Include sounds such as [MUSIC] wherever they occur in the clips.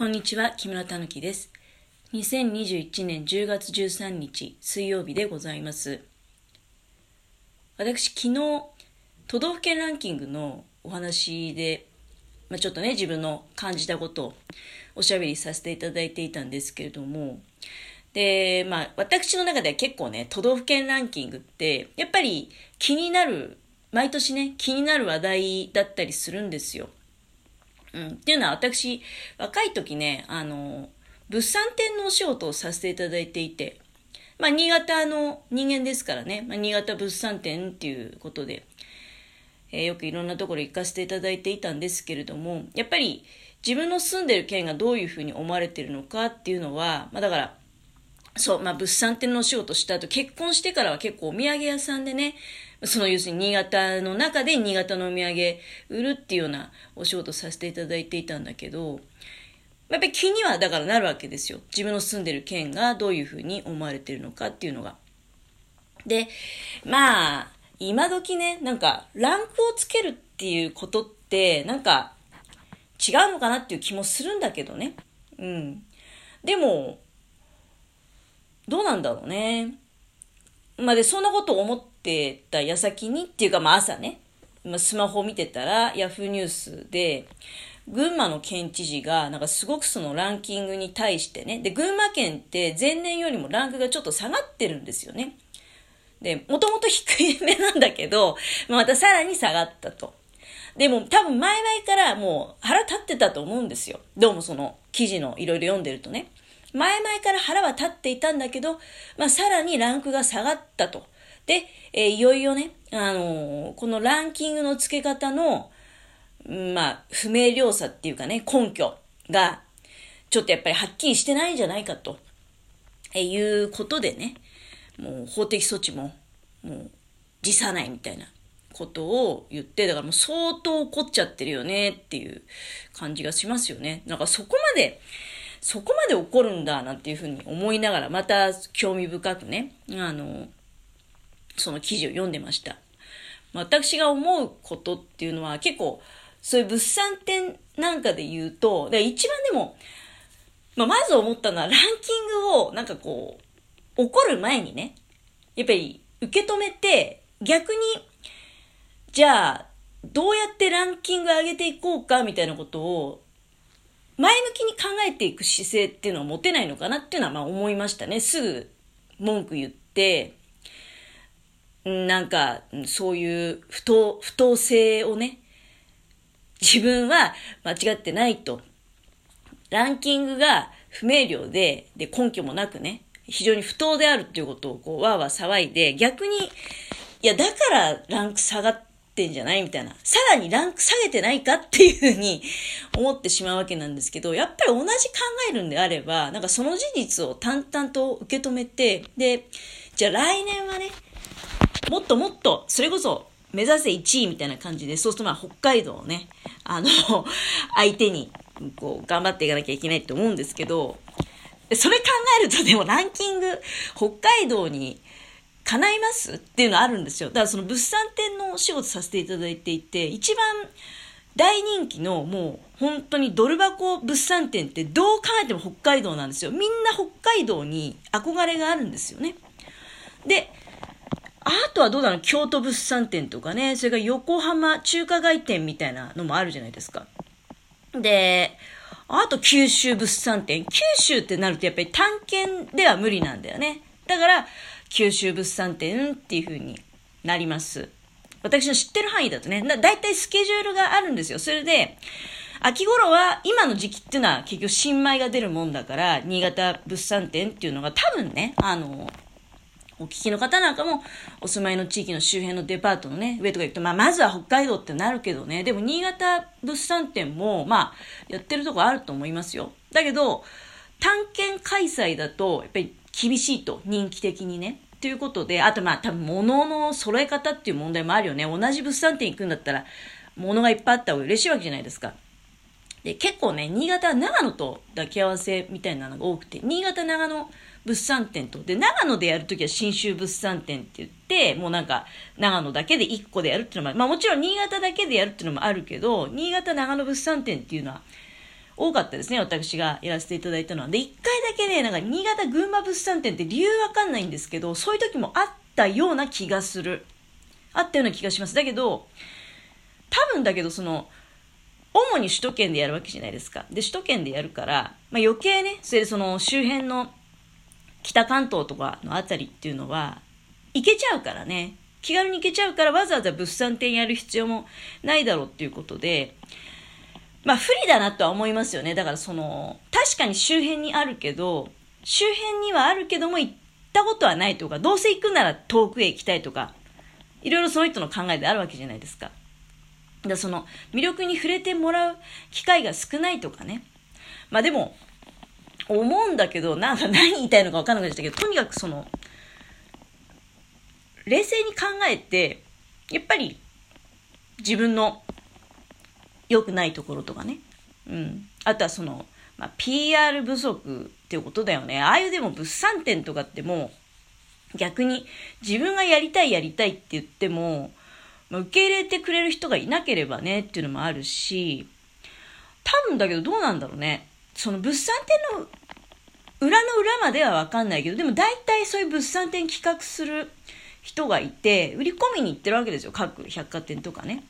こんにちは、木村たぬきです。2021年10月13日水曜日でございます。私、昨日、都道府県ランキングのお話で、まあ、ちょっとね、自分の感じたことをおしゃべりさせていただいていたんですけれども、で、まあ、私の中では結構ね、都道府県ランキングって、やっぱり気になる、毎年ね、気になる話題だったりするんですよ。うん。っていうのは私、若い時ね、あの、物産展のお仕事をさせていただいていて、まあ、新潟の人間ですからね、まあ、新潟物産展っていうことで、えー、よくいろんなところ行かせていただいていたんですけれども、やっぱり自分の住んでる県がどういうふうに思われてるのかっていうのは、まあ、だから、そう、まあ、物産展のお仕事した後、結婚してからは結構お土産屋さんでね、その要するに新潟の中で新潟のお土産売るっていうようなお仕事させていただいていたんだけど、やっぱり気にはだからなるわけですよ。自分の住んでる県がどういうふうに思われてるのかっていうのが。で、まあ、今時ね、なんか、ランクをつけるっていうことって、なんか、違うのかなっていう気もするんだけどね。うん。でも、どうなんだろうね。まあで、そんなことを思っってた矢先にっていうか、まあ朝ね、まあ、スマホを見てたら、ヤフーニュースで、群馬の県知事が、なんかすごくそのランキングに対してね、で、群馬県って前年よりもランクがちょっと下がってるんですよね。で、もともと低い目なんだけど、またさらに下がったと。でも多分前々からもう腹立ってたと思うんですよ。どうもその記事のいろいろ読んでるとね。前々から腹は立っていたんだけど、まあ、さらにランクが下がったと。で、えー、いよいよね、あのー、このランキングの付け方の、まあ、不明瞭さっていうかね、根拠が、ちょっとやっぱりはっきりしてないんじゃないかと、えー、いうことでね、もう法的措置も、もう辞さないみたいなことを言って、だからもう相当怒っちゃってるよねっていう感じがしますよね。なんかそこまで、そこまで怒るんだなんていうふうに思いながら、また興味深くね、あの、その記事を読んでました。私が思うことっていうのは結構、そういう物産展なんかで言うと、で一番でも、まあ、まず思ったのはランキングをなんかこう、怒る前にね、やっぱり受け止めて、逆に、じゃあ、どうやってランキング上げていこうかみたいなことを前向きに考えていく姿勢っていうのは持てないのかなっていうのはまあ思いましたね。すぐ文句言って、なんか、そういう不当、不当性をね、自分は間違ってないと。ランキングが不明瞭で、で、根拠もなくね、非常に不当であるっていうことをこう、わーわー騒いで、逆に、いや、だからランク下がってんじゃないみたいな。さらにランク下げてないかっていうふうに [LAUGHS] 思ってしまうわけなんですけど、やっぱり同じ考えるんであれば、なんかその事実を淡々と受け止めて、で、じゃあ来年はね、もっともっと、それこそ目指せ1位みたいな感じで、そうするとまあ北海道をね、あの、[LAUGHS] 相手に、こう、頑張っていかなきゃいけないと思うんですけど、それ考えるとでもランキング、北海道に叶いますっていうのあるんですよ。だからその物産展のお仕事させていただいていて、一番大人気のもう本当にドル箱物産展ってどう考えても北海道なんですよ。みんな北海道に憧れがあるんですよね。で、あとはどうだろう京都物産展とかね、それから横浜中華街店みたいなのもあるじゃないですか。で、あと九州物産展。九州ってなるとやっぱり探検では無理なんだよね。だから、九州物産展っていう風になります。私の知ってる範囲だとね、だだいたいスケジュールがあるんですよ。それで、秋頃は、今の時期っていうのは結局新米が出るもんだから、新潟物産展っていうのが多分ね、あの、お聞きの方なんかも、お住まいの地域の周辺のデパートのね、上とか行くと、まあ、まずは北海道ってなるけどね、でも新潟物産展も、まあ、やってるとこあると思いますよ。だけど、探検開催だと、やっぱり厳しいと、人気的にね。ということで、あとまあ多分物の揃え方っていう問題もあるよね。同じ物産展行くんだったら、物がいっぱいあった方が嬉しいわけじゃないですか。で、結構ね、新潟長野と抱き合わせみたいなのが多くて、新潟長野物産展と、で、長野でやるときは新州物産展って言って、もうなんか、長野だけで1個でやるっていうのも、まあもちろん新潟だけでやるっていうのもあるけど、新潟長野物産展っていうのは、多かったですね、私がやらせていただいたのは。で、一回だけね、なんか新潟群馬物産展って理由わかんないんですけど、そういう時もあったような気がする。あったような気がします。だけど、多分だけど、その、主に首都圏でやるわけじゃないですか。で、首都圏でやるから、まあ、余計ね、それでその周辺の北関東とかのあたりっていうのは、行けちゃうからね。気軽に行けちゃうからわざわざ物産展やる必要もないだろうっていうことで、まあ不利だなとは思いますよね。だからその、確かに周辺にあるけど、周辺にはあるけども行ったことはないとか、どうせ行くなら遠くへ行きたいとか、いろいろその人の考えであるわけじゃないですか。だその魅力に触れてもらう機会が少ないとかね。まあでも、思うんだけど、なんか何言いたいのか分かんなくなっちゃったけど、とにかくその、冷静に考えて、やっぱり自分の良くないところとかね。うん。あとはその、まあ、PR 不足っていうことだよね。ああいうでも物産展とかってもう、逆に自分がやりたいやりたいって言っても、まあ、受け入れてくれる人がいなければねっていうのもあるし、多分だけどどうなんだろうね。その物産展の裏の裏まではわかんないけど、でも大体そういう物産展企画する人がいて、売り込みに行ってるわけですよ。各百貨店とかね。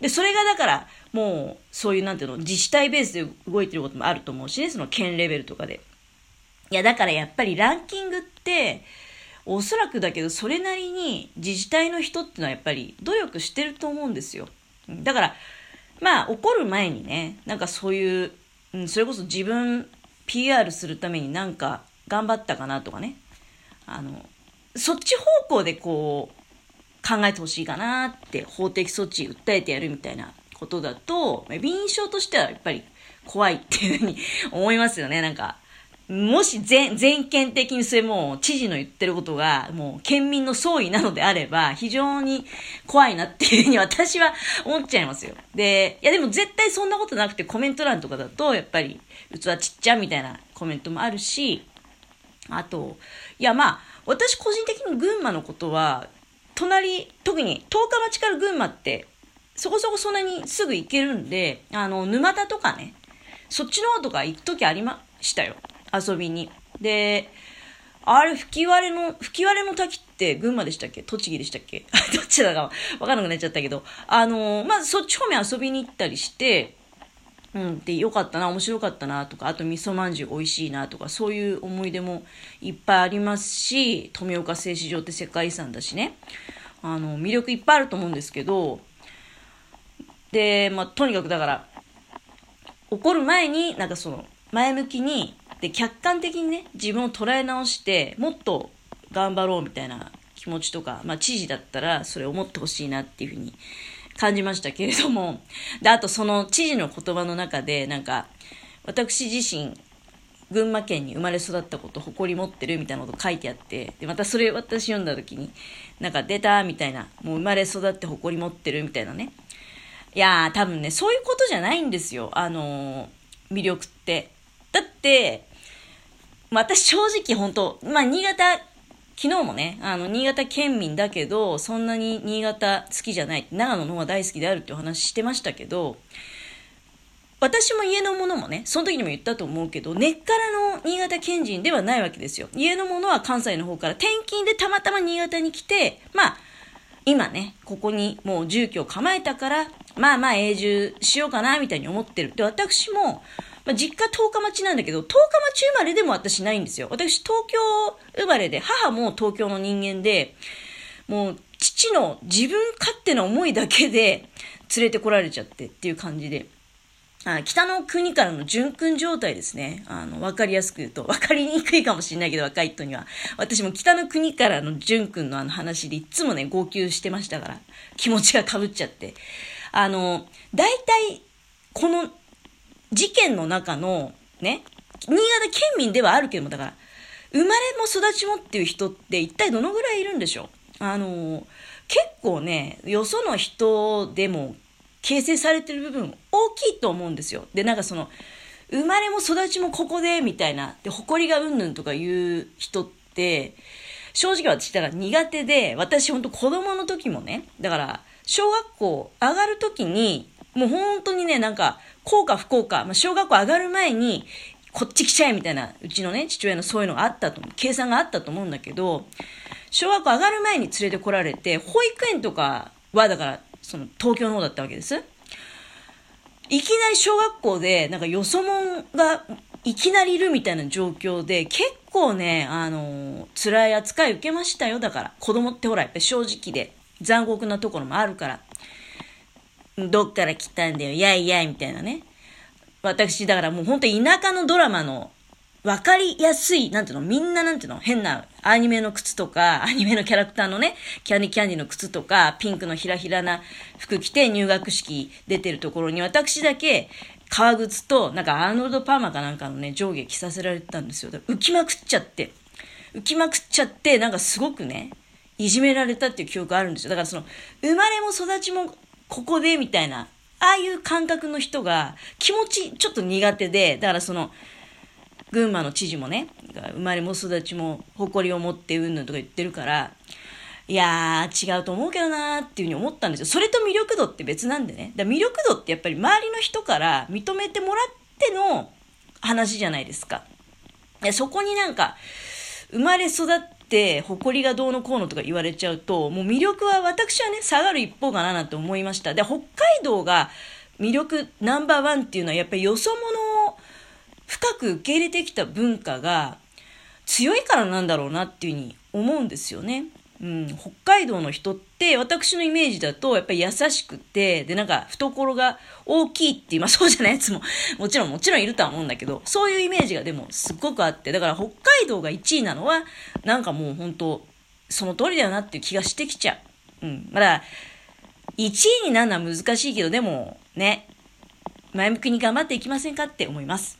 で、それがだから、もう、そういう、なんていうの、自治体ベースで動いてることもあると思うしね、その県レベルとかで。いや、だからやっぱりランキングって、おそらくだけど、それなりに自治体の人っていうのはやっぱり努力してると思うんですよ。だから、まあ、怒る前にね、なんかそういう、うん、それこそ自分 PR するためになんか頑張ったかなとかね。あの、そっち方向でこう、考えてほしいかなって法的措置訴えてやるみたいなことだと、印象としてはやっぱり怖いっていうふうに思いますよね。なんか、もし全、全県的にそれも知事の言ってることがもう県民の総意なのであれば非常に怖いなっていうふうに私は思っちゃいますよ。で、いやでも絶対そんなことなくてコメント欄とかだとやっぱり器ちっちゃみたいなコメントもあるし、あと、いやまあ私個人的に群馬のことは隣、特に十日町から群馬って、そこそこそんなにすぐ行けるんで、あの、沼田とかね、そっちの方とか行くときありましたよ。遊びに。で、あれ、吹き割れの、吹き割れの滝って群馬でしたっけ？栃木でしたっけ？[LAUGHS] どっちだかわかんなくなっちゃったけど、あのまあ、そっち方面遊びに行ったりして、うん、で、よかったな、面白かったな、とか、あと味噌まんじゅう美味しいな、とか、そういう思い出もいっぱいありますし、富岡製糸場って世界遺産だしね、あの、魅力いっぱいあると思うんですけど、で、まあ、とにかくだから、怒る前に、なんかその、前向きに、で、客観的にね、自分を捉え直して、もっと頑張ろうみたいな気持ちとか、まあ、知事だったら、それを思ってほしいなっていうふうに感じましたけれども、で、あとその知事の言葉の中で、なんか、私自身、群馬県に生まれ育ったこと誇り持ってるみたいなこと書いてあって、で、またそれ私読んだ時に、なんか出たみたいな、もう生まれ育って誇り持ってるみたいなね。いやー、多分ね、そういうことじゃないんですよ。あのー、魅力って。だって、ま私正直本当まあ、新潟昨日もね、あの、新潟県民だけど、そんなに新潟好きじゃない、長野の方が大好きであるってお話してましたけど、私も家のものもね、その時にも言ったと思うけど、根っからの新潟県人ではないわけですよ。家のものは関西の方から転勤でたまたま新潟に来て、まあ、今ね、ここにもう住居を構えたから、まあまあ永住しようかな、みたいに思ってる。で、私も、まあ、実家十日町なんだけど、十日町生まれでも私ないんですよ。私東京生まれで、母も東京の人間で、もう父の自分勝手な思いだけで連れてこられちゃってっていう感じで。あ北の国からの純君状態ですね。あの、わかりやすく言うと、わかりにくいかもしれないけど、若い人には。私も北の国からの純君のあの話でいつもね、号泣してましたから、気持ちが被っちゃって。あの、大体、この事件の中の、ね、新潟県民ではあるけども、だから、生まれも育ちもっていう人って一体どのぐらいいるんでしょう？あの、結構ね、よその人でも形成されてる部分大きいと思うんですよ。で、なんかその、生まれも育ちもここで、みたいな、で、誇りがうんぬんとか言う人って、正直私だから苦手で、私ほんと子供の時もね、だから、小学校上がる時に、もう本当にね、なんか、幸か不幸か、まあ、小学校上がる前に、こっち来ちゃえみたいな、うちのね、父親のそういうのがあったと、計算があったと思うんだけど、小学校上がる前に連れてこられて、保育園とかは、だから、その、東京の方だったわけです。いきなり小学校で、なんかよそ者がいきなりいるみたいな状況で、結構ね、あのー、辛い扱い受けましたよ。だから、子供ってほら、やっぱ正直で残酷なところもあるから。どっから来たんだよ、やいやい、みたいなね。私、だからもう本当に田舎のドラマのわかりやすい、なんていうの、みんななんていうの、変なアニメの靴とか、[LAUGHS] アニメのキャラクターのね、キャンディキャンディの靴とか、ピンクのひらひらな服着て入学式出てるところに、私だけ、革靴と、なんかアーノルド・パーマかなんかのね、上下着させられてたんですよ。浮きまくっちゃって。浮きまくっちゃって、なんかすごくね、いじめられたっていう記憶があるんですよ。だからその、生まれも育ちもここでみたいな、ああいう感覚の人が気持ちちょっと苦手で、だからその、群馬の知事もね、生まれも育ちも誇りを持ってうんぬんとか言ってるから、いやー、違うと思うけどなーっていうふうに思ったんですよ。それと魅力度って別なんでね。だ魅力度ってやっぱり周りの人から認めてもらっての話じゃないですか。そこになんか、生まれ育っって誇りがどうのこうのとか言われちゃうともう魅力は私はね下がる一方かななんて思いましたで北海道が魅力ナンバーワンっていうのはやっぱりよそ者を深く受け入れてきた文化が強いからなんだろうなっていうふうに思うんですよね。うん、北海道の人って私のイメージだとやっぱり優しくてでなんか懐が大きいっていう [LAUGHS] まあそうじゃないやつも [LAUGHS] もちろんもちろんいるとは思うんだけどそういうイメージがでもすっごくあってだから北海道が1位なのはなんかもう本当その通りだよなっていう気がしてきちゃう。うん、まだ1位になるのは難しいけどでもね前向きに頑張っていきませんかって思います。